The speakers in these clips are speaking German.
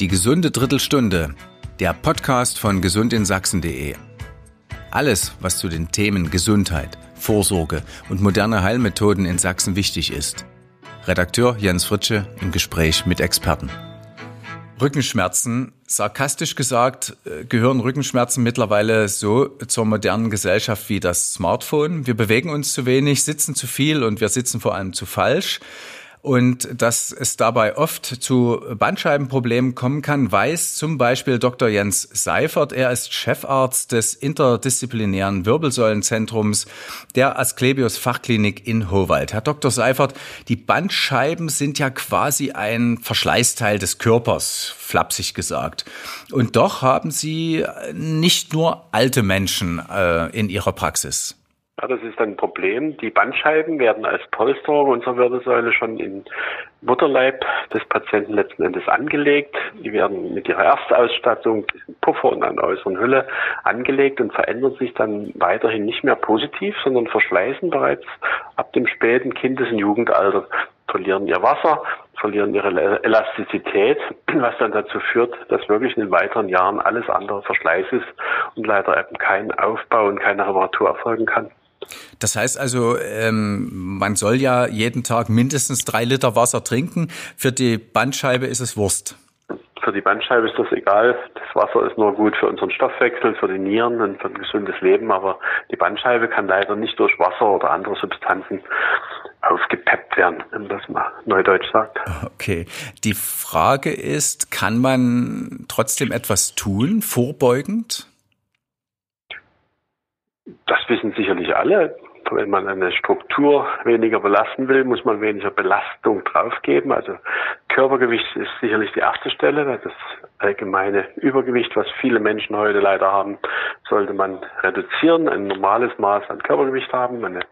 Die gesunde Drittelstunde, der Podcast von gesundinSachsen.de. Alles, was zu den Themen Gesundheit, Vorsorge und moderne Heilmethoden in Sachsen wichtig ist. Redakteur Jens Fritsche im Gespräch mit Experten. Rückenschmerzen, sarkastisch gesagt, äh, gehören Rückenschmerzen mittlerweile so zur modernen Gesellschaft wie das Smartphone. Wir bewegen uns zu wenig, sitzen zu viel und wir sitzen vor allem zu falsch. Und dass es dabei oft zu Bandscheibenproblemen kommen kann, weiß zum Beispiel Dr. Jens Seifert. Er ist Chefarzt des interdisziplinären Wirbelsäulenzentrums der Asklepios Fachklinik in Howald. Herr Dr. Seifert, die Bandscheiben sind ja quasi ein Verschleißteil des Körpers, flapsig gesagt. Und doch haben Sie nicht nur alte Menschen äh, in Ihrer Praxis. Ja, das ist ein Problem. Die Bandscheiben werden als Polsterung unserer Wirbelsäule schon im Mutterleib des Patienten letzten Endes angelegt. Die werden mit ihrer Erstausstattung, diesem Puffer und einer äußeren Hülle angelegt und verändern sich dann weiterhin nicht mehr positiv, sondern verschleißen bereits ab dem späten Kindes- und Jugendalter, verlieren ihr Wasser, verlieren ihre Elastizität, was dann dazu führt, dass wirklich in den weiteren Jahren alles andere Verschleiß ist und leider eben kein Aufbau und keine Reparatur erfolgen kann. Das heißt also, ähm, man soll ja jeden Tag mindestens drei Liter Wasser trinken. Für die Bandscheibe ist es Wurst. Für die Bandscheibe ist das egal. Das Wasser ist nur gut für unseren Stoffwechsel, für die Nieren und für ein gesundes Leben. Aber die Bandscheibe kann leider nicht durch Wasser oder andere Substanzen aufgepeppt werden, wenn das mal neudeutsch sagt. Okay. Die Frage ist, kann man trotzdem etwas tun, vorbeugend? Das wissen sicherlich alle. Wenn man eine Struktur weniger belasten will, muss man weniger Belastung draufgeben. Also Körpergewicht ist sicherlich die erste Stelle. Das allgemeine Übergewicht, was viele Menschen heute leider haben, sollte man reduzieren, ein normales Maß an Körpergewicht haben, ein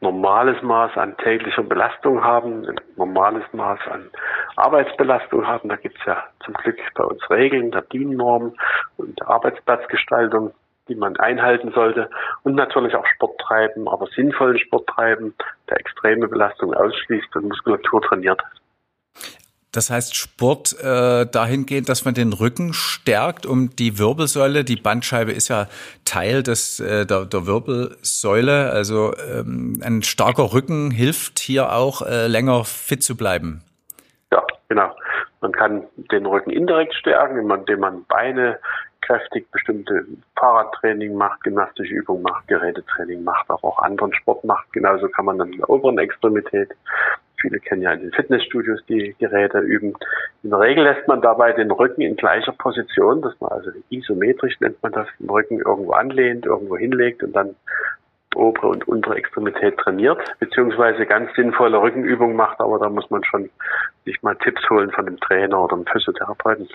normales Maß an täglicher Belastung haben, ein normales Maß an Arbeitsbelastung haben. Da gibt es ja zum Glück bei uns Regeln der DIN-Norm und Arbeitsplatzgestaltung die man einhalten sollte und natürlich auch Sport treiben, aber sinnvollen Sport treiben, der extreme Belastung ausschließt und Muskulatur trainiert. Das heißt Sport äh, dahingehend, dass man den Rücken stärkt, um die Wirbelsäule, die Bandscheibe ist ja Teil des äh, der, der Wirbelsäule, also ähm, ein starker Rücken hilft hier auch äh, länger fit zu bleiben. Ja, genau. Man kann den Rücken indirekt stärken, indem man Beine kräftig bestimmte Fahrradtraining macht, gymnastische Übungen macht, Gerätetraining macht, aber auch anderen Sport macht. Genauso kann man dann in der oberen Extremität Viele kennen ja in den Fitnessstudios die Geräte üben. In der Regel lässt man dabei den Rücken in gleicher Position, dass man also isometrisch nennt man das, den Rücken irgendwo anlehnt, irgendwo hinlegt und dann obere und untere Extremität trainiert, beziehungsweise ganz sinnvolle Rückenübungen macht, aber da muss man schon sich mal Tipps holen von dem Trainer oder dem Physiotherapeuten.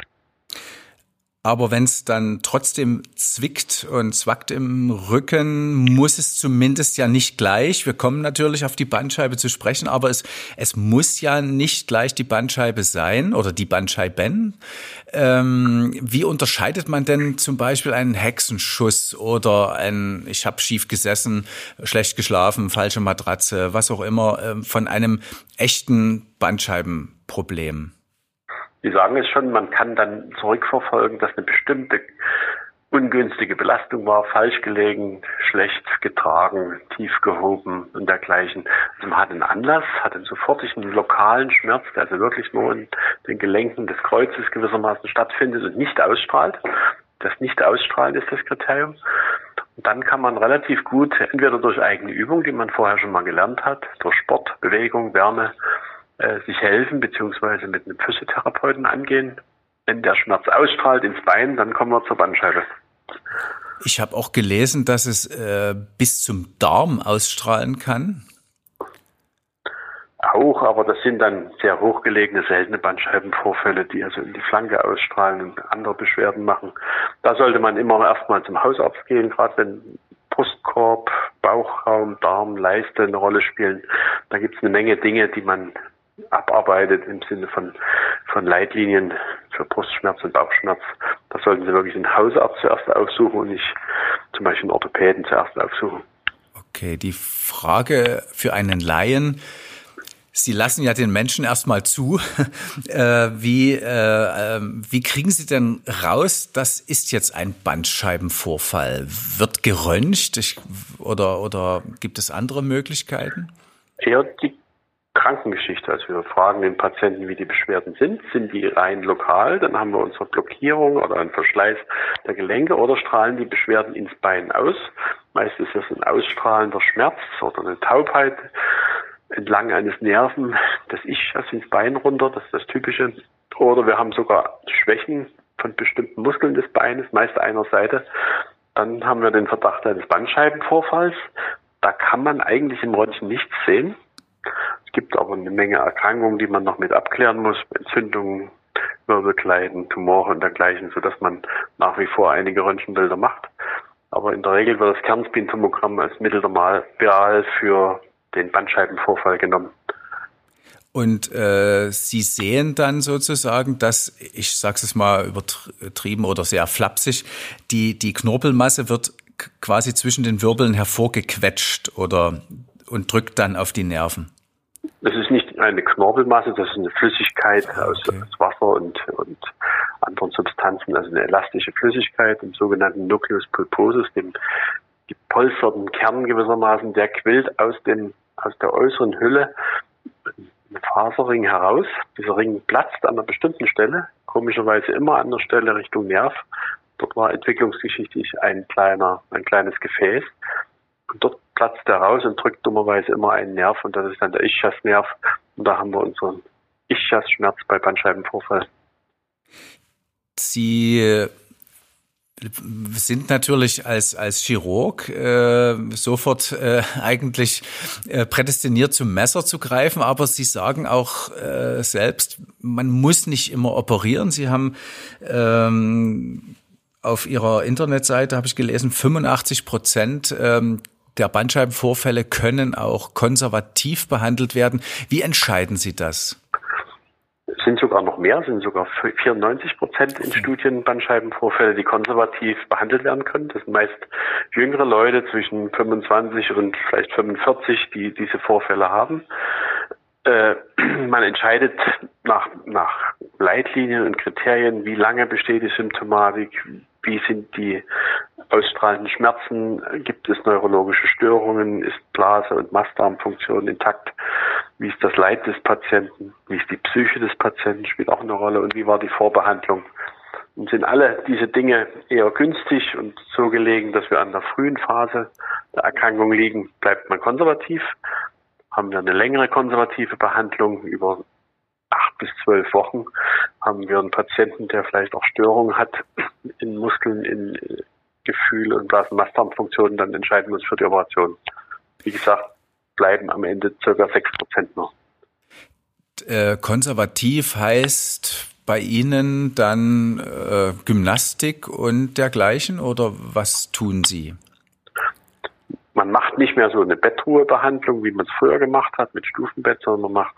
Aber wenn es dann trotzdem zwickt und zwackt im Rücken, muss es zumindest ja nicht gleich. Wir kommen natürlich auf die Bandscheibe zu sprechen, aber es, es muss ja nicht gleich die Bandscheibe sein oder die Bandscheiben. Ähm, wie unterscheidet man denn zum Beispiel einen Hexenschuss oder ein, ich habe schief gesessen, schlecht geschlafen, falsche Matratze, was auch immer, äh, von einem echten Bandscheibenproblem? Sie sagen es schon, man kann dann zurückverfolgen, dass eine bestimmte ungünstige Belastung war, falsch gelegen, schlecht getragen, tief gehoben und dergleichen. Also man hat einen Anlass, hat einen sofortigen lokalen Schmerz, der also wirklich nur in den Gelenken des Kreuzes gewissermaßen stattfindet und nicht ausstrahlt. Das Nicht-Ausstrahlen ist das Kriterium. Und dann kann man relativ gut, entweder durch eigene Übung, die man vorher schon mal gelernt hat, durch Sport, Bewegung, Wärme, äh, sich helfen beziehungsweise mit einem Physiotherapeuten angehen. Wenn der Schmerz ausstrahlt ins Bein, dann kommen wir zur Bandscheibe. Ich habe auch gelesen, dass es äh, bis zum Darm ausstrahlen kann. Auch, aber das sind dann sehr hochgelegene, seltene Bandscheibenvorfälle, die also in die Flanke ausstrahlen und andere Beschwerden machen. Da sollte man immer erstmal zum Hausarzt gehen, gerade wenn Brustkorb, Bauchraum, Darm, Leiste eine Rolle spielen. Da gibt es eine Menge Dinge, die man abarbeitet im Sinne von, von Leitlinien für Brustschmerz und Bauchschmerz. Da sollten Sie wirklich einen Hausarzt zuerst aufsuchen und nicht zum Beispiel einen Orthopäden zuerst aufsuchen. Okay, die Frage für einen Laien, Sie lassen ja den Menschen erstmal zu. äh, wie, äh, ähm, wie kriegen Sie denn raus, das ist jetzt ein Bandscheibenvorfall? Wird geröntgt ich, oder, oder gibt es andere Möglichkeiten? Eher die Krankengeschichte. Also wir fragen den Patienten, wie die Beschwerden sind. Sind die rein lokal? Dann haben wir unsere Blockierung oder einen Verschleiß der Gelenke oder strahlen die Beschwerden ins Bein aus. Meistens ist das ein ausstrahlender Schmerz oder eine Taubheit entlang eines Nerven des Ischias ins Bein runter, das ist das Typische. Oder wir haben sogar Schwächen von bestimmten Muskeln des Beines, meist einer Seite. Dann haben wir den Verdacht eines Bandscheibenvorfalls. Da kann man eigentlich im Röntgen nichts sehen. Gibt aber eine Menge Erkrankungen, die man noch mit abklären muss, Entzündungen, Wirbelkleiden, Tumore und dergleichen, sodass man nach wie vor einige Röntgenbilder macht. Aber in der Regel wird das Kernspintomogramm als Mittel der Wahl für den Bandscheibenvorfall genommen. Und äh, Sie sehen dann sozusagen, dass, ich sage es mal übertrieben oder sehr flapsig, die, die Knorpelmasse wird quasi zwischen den Wirbeln hervorgequetscht oder und drückt dann auf die Nerven. Eine Knorpelmasse, das ist eine Flüssigkeit ah, okay. aus, Wasser und, und anderen Substanzen, also eine elastische Flüssigkeit, im sogenannten Nucleus pulposus, dem gepolsterten Kern gewissermaßen, der quillt aus dem aus der äußeren Hülle ein Faserring heraus. Dieser Ring platzt an einer bestimmten Stelle, komischerweise immer an der Stelle Richtung Nerv. Dort war entwicklungsgeschichtlich ein kleiner, ein kleines Gefäß. Und dort platzt er raus und drückt dummerweise immer einen Nerv und das ist dann der Ischiasnerv. Und da haben wir unseren Ischiasschmerz bei Bandscheibenvorfall. Sie sind natürlich als, als Chirurg äh, sofort äh, eigentlich äh, prädestiniert zum Messer zu greifen, aber Sie sagen auch äh, selbst, man muss nicht immer operieren. Sie haben ähm, auf Ihrer Internetseite, habe ich gelesen, 85 Prozent ähm, der Bandscheibenvorfälle können auch konservativ behandelt werden. Wie entscheiden Sie das? sind sogar noch mehr, sind sogar 94 Prozent in Studien Bandscheibenvorfälle, die konservativ behandelt werden können. Das sind meist jüngere Leute zwischen 25 und vielleicht 45, die diese Vorfälle haben. Äh, man entscheidet nach, nach Leitlinien und Kriterien, wie lange besteht die Symptomatik, wie sind die ausstrahlenden Schmerzen, gibt es neurologische Störungen, ist Blase- und Mastdarmfunktion intakt, wie ist das Leid des Patienten, wie ist die Psyche des Patienten, spielt auch eine Rolle? Und wie war die Vorbehandlung. Und sind alle diese Dinge eher günstig und so gelegen, dass wir an der frühen Phase der Erkrankung liegen, bleibt man konservativ. Haben wir eine längere konservative Behandlung über acht bis zwölf Wochen, haben wir einen Patienten, der vielleicht auch Störungen hat in Muskeln, in Gefühl und Blasenmastdarmfunktionen, dann entscheiden wir uns für die Operation. Wie gesagt, bleiben am Ende circa sechs Prozent noch. Äh, konservativ heißt bei Ihnen dann äh, Gymnastik und dergleichen oder was tun Sie? Man macht nicht mehr so eine Bettruhebehandlung, wie man es früher gemacht hat mit Stufenbett, sondern man macht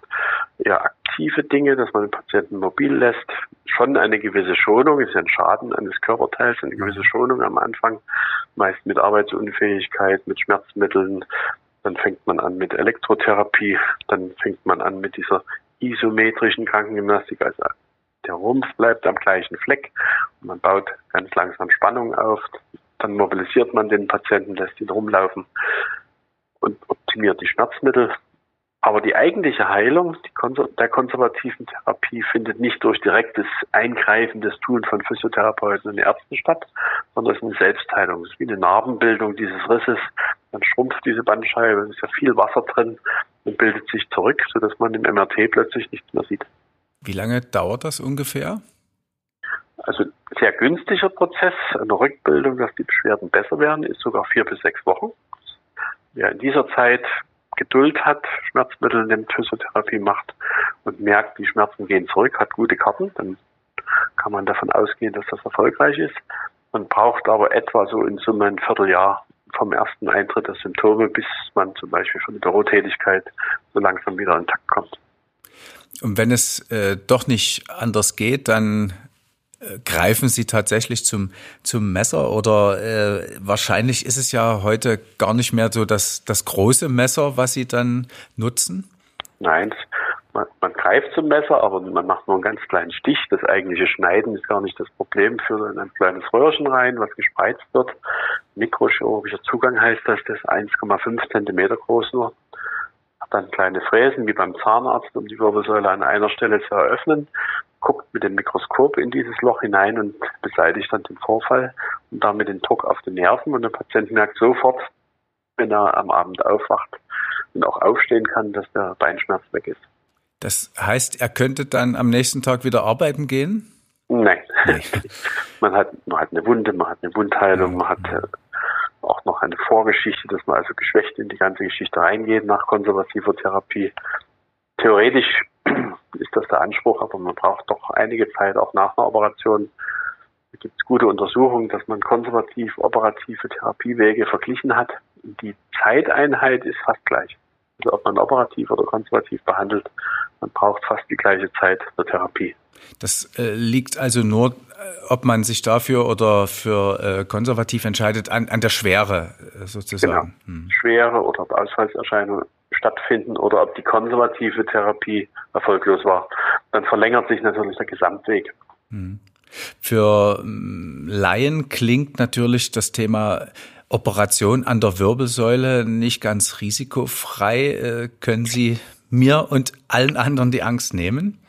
eher aktive Dinge, dass man den Patienten mobil lässt. Schon eine gewisse Schonung, ist ja ein Schaden eines Körperteils, eine gewisse Schonung am Anfang, meist mit Arbeitsunfähigkeit, mit Schmerzmitteln. Dann fängt man an mit Elektrotherapie, dann fängt man an mit dieser isometrischen Krankengymnastik, also der Rumpf bleibt am gleichen Fleck und man baut ganz langsam Spannung auf. Dann mobilisiert man den Patienten, lässt ihn rumlaufen und optimiert die Schmerzmittel. Aber die eigentliche Heilung der konservativen Therapie findet nicht durch direktes Eingreifen des Tun von Physiotherapeuten und Ärzten statt, sondern es ist eine Selbstheilung. Es ist wie eine Narbenbildung dieses Risses. Dann schrumpft diese Bandscheibe, es ist ja viel Wasser drin und bildet sich zurück, sodass man im MRT plötzlich nichts mehr sieht. Wie lange dauert das ungefähr? Also sehr günstiger Prozess, eine Rückbildung, dass die Beschwerden besser werden, ist sogar vier bis sechs Wochen. Wer in dieser Zeit Geduld hat, Schmerzmittel nimmt, Physiotherapie macht und merkt, die Schmerzen gehen zurück, hat gute Karten, dann kann man davon ausgehen, dass das erfolgreich ist. Man braucht aber etwa so in Summe ein Vierteljahr vom ersten Eintritt der Symptome, bis man zum Beispiel von der Bürotätigkeit so langsam wieder in Takt kommt. Und wenn es äh, doch nicht anders geht, dann Greifen Sie tatsächlich zum, zum Messer oder äh, wahrscheinlich ist es ja heute gar nicht mehr so das, das große Messer, was Sie dann nutzen? Nein, man, man, greift zum Messer, aber man macht nur einen ganz kleinen Stich. Das eigentliche Schneiden ist gar nicht das Problem. In ein kleines Röhrchen rein, was gespreizt wird. Mikrochirurgischer Zugang heißt das, das ist 1,5 Zentimeter groß nur. Dann kleine Fräsen wie beim Zahnarzt, um die Wirbelsäule an einer Stelle zu eröffnen. Guckt mit dem Mikroskop in dieses Loch hinein und beseitigt dann den Vorfall und damit den Druck auf den Nerven. Und der Patient merkt sofort, wenn er am Abend aufwacht und auch aufstehen kann, dass der Beinschmerz weg ist. Das heißt, er könnte dann am nächsten Tag wieder arbeiten gehen? Nein. Nee. man, hat, man hat eine Wunde, man hat eine Wundheilung, man hat äh, auch noch eine Vorgeschichte, dass man also geschwächt in die ganze Geschichte reingeht nach konservativer Therapie. Theoretisch ist das der Anspruch, aber man braucht doch einige Zeit auch nach einer Operation. Da gibt es gute Untersuchungen, dass man konservativ operative Therapiewege verglichen hat. Die Zeiteinheit ist fast gleich. Also ob man operativ oder konservativ behandelt, man braucht fast die gleiche Zeit der Therapie. Das äh, liegt also nur, ob man sich dafür oder für äh, konservativ entscheidet, an, an der Schwere äh, sozusagen. Genau. Hm. Schwere oder ob Ausfallserscheinungen stattfinden oder ob die konservative Therapie erfolglos war. Dann verlängert sich natürlich der Gesamtweg. Hm. Für hm, Laien klingt natürlich das Thema Operation an der Wirbelsäule nicht ganz risikofrei. Äh, können Sie mir und allen anderen die Angst nehmen?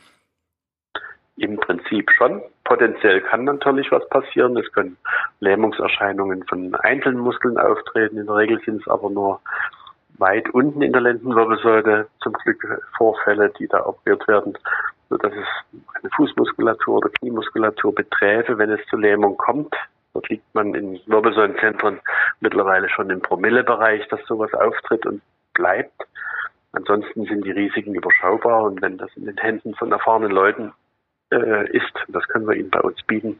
Im Prinzip schon. Potenziell kann natürlich was passieren. Es können Lähmungserscheinungen von einzelnen Muskeln auftreten. In der Regel sind es aber nur weit unten in der Lendenwirbelsäule zum Glück Vorfälle, die da operiert werden, sodass es eine Fußmuskulatur oder Kniemuskulatur beträfe, wenn es zu Lähmung kommt. Dort liegt man in Wirbelsäulenzentren mittlerweile schon im Promillebereich, dass sowas auftritt und bleibt. Ansonsten sind die Risiken überschaubar und wenn das in den Händen von erfahrenen Leuten äh, ist, das können wir ihnen bei uns bieten,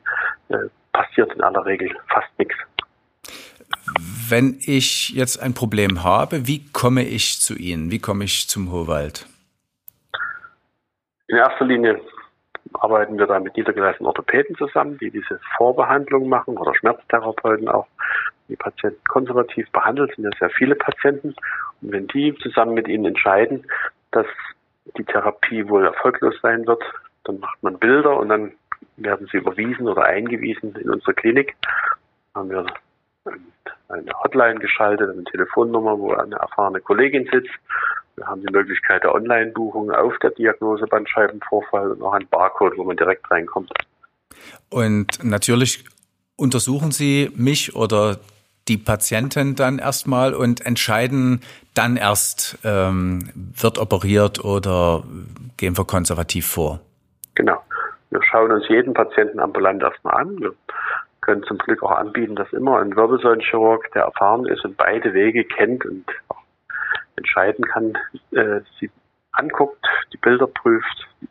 äh, passiert in aller Regel fast nichts. Wenn ich jetzt ein Problem habe, wie komme ich zu Ihnen? Wie komme ich zum Hohwald? In erster Linie arbeiten wir da mit niedergelassenen Orthopäden zusammen, die diese Vorbehandlung machen oder Schmerztherapeuten auch, die Patienten konservativ behandelt, sind ja sehr viele Patienten. Und wenn die zusammen mit ihnen entscheiden, dass die Therapie wohl erfolglos sein wird, dann macht man Bilder und dann werden sie überwiesen oder eingewiesen in unsere Klinik. Dann haben wir eine Hotline geschaltet, eine Telefonnummer, wo eine erfahrene Kollegin sitzt. Wir haben die Möglichkeit der Online-Buchung auf der Diagnose Bandscheibenvorfall und auch ein Barcode, wo man direkt reinkommt. Und natürlich untersuchen Sie mich oder die Patienten dann erstmal und entscheiden dann erst, ähm, wird operiert oder gehen wir konservativ vor. Genau. Wir schauen uns jeden Patienten ambulant erstmal an. Wir können zum Glück auch anbieten, dass immer ein Wirbelsäulenchirurg, der erfahren ist und beide Wege kennt und auch entscheiden kann, äh, sie anguckt, die Bilder prüft, die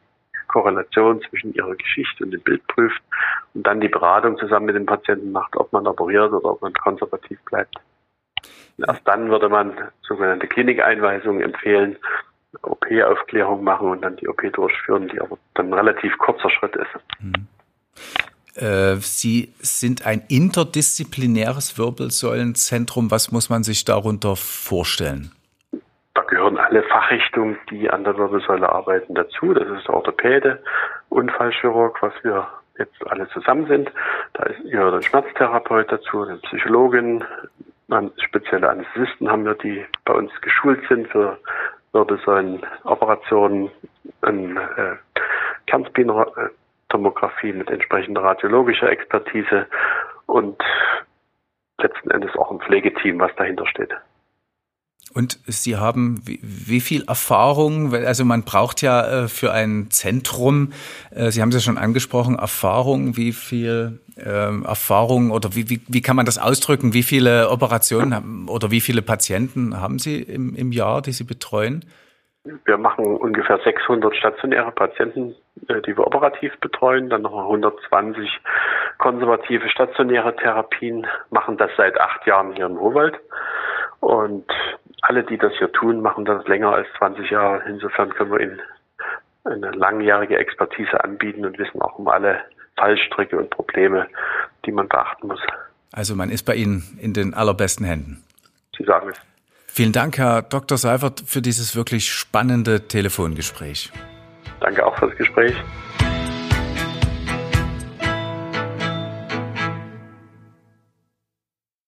Korrelation zwischen ihrer Geschichte und dem Bild prüft und dann die Beratung zusammen mit dem Patienten macht, ob man operiert oder ob man konservativ bleibt. Und erst dann würde man sogenannte Klinikeinweisungen empfehlen, OP-Aufklärung machen und dann die OP durchführen, die aber dann ein relativ kurzer Schritt ist. Mhm. Sie sind ein interdisziplinäres Wirbelsäulenzentrum. Was muss man sich darunter vorstellen? Da gehören alle Fachrichtungen, die an der Wirbelsäule arbeiten, dazu. Das ist der Orthopäde, Unfallchirurg, was wir jetzt alle zusammen sind. Da gehört ein Schmerztherapeut dazu, eine Psychologin, spezielle Anästhesisten haben wir, die bei uns geschult sind für Wirbelsäulenoperationen, ein äh, Kernspintomographie mit entsprechender radiologischer Expertise und letzten Endes auch ein Pflegeteam, was dahinter steht. Und Sie haben wie, wie, viel Erfahrung? Also man braucht ja äh, für ein Zentrum, äh, Sie haben es ja schon angesprochen, Erfahrung. Wie viel äh, Erfahrung oder wie, wie, wie kann man das ausdrücken? Wie viele Operationen oder wie viele Patienten haben Sie im, im Jahr, die Sie betreuen? Wir machen ungefähr 600 stationäre Patienten, äh, die wir operativ betreuen, dann noch 120 konservative stationäre Therapien, machen das seit acht Jahren hier im Ruhrwald. Und alle, die das hier tun, machen das länger als 20 Jahre. Insofern können wir ihnen eine langjährige Expertise anbieten und wissen auch um alle Fallstricke und Probleme, die man beachten muss. Also man ist bei Ihnen in den allerbesten Händen. Sie sagen es. Vielen Dank, Herr Dr. Seifert, für dieses wirklich spannende Telefongespräch. Danke auch für das Gespräch.